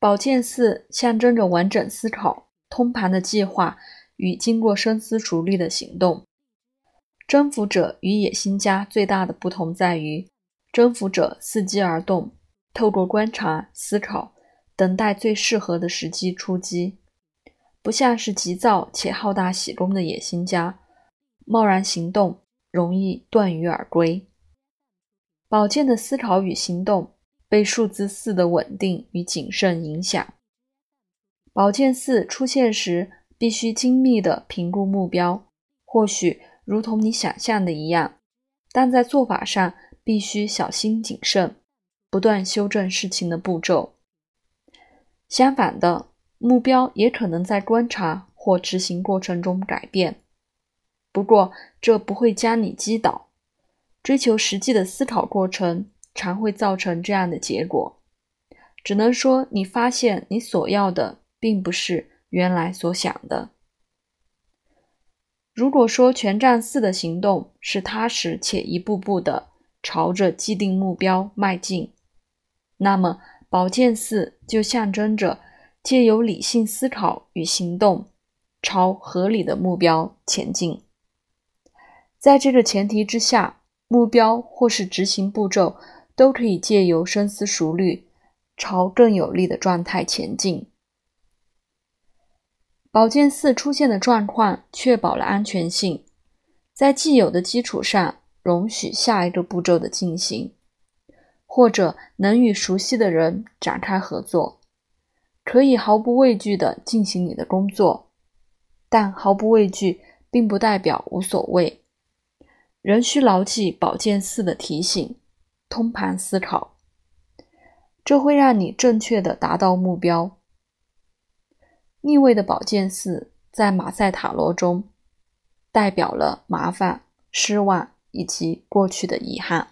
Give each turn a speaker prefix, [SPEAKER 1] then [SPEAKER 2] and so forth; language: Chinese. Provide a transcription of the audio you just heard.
[SPEAKER 1] 宝剑四象征着完整思考、通盘的计划与经过深思熟虑的行动。征服者与野心家最大的不同在于，征服者伺机而动，透过观察、思考，等待最适合的时机出击，不像是急躁且好大喜功的野心家，贸然行动容易断于而归。宝剑的思考与行动。被数字四的稳定与谨慎影响。宝剑四出现时，必须精密地评估目标，或许如同你想象的一样，但在做法上必须小心谨慎，不断修正事情的步骤。相反的，目标也可能在观察或执行过程中改变，不过这不会将你击倒。追求实际的思考过程。常会造成这样的结果，只能说你发现你所要的并不是原来所想的。如果说权杖四的行动是踏实且一步步的朝着既定目标迈进，那么宝剑四就象征着借由理性思考与行动朝合理的目标前进。在这个前提之下，目标或是执行步骤。都可以借由深思熟虑，朝更有利的状态前进。宝剑四出现的状况确保了安全性，在既有的基础上容许下一个步骤的进行，或者能与熟悉的人展开合作，可以毫不畏惧地进行你的工作。但毫不畏惧并不代表无所谓，仍需牢记宝剑四的提醒。通盘思考，这会让你正确的达到目标。逆位的宝剑四在马赛塔罗中代表了麻烦、失望以及过去的遗憾。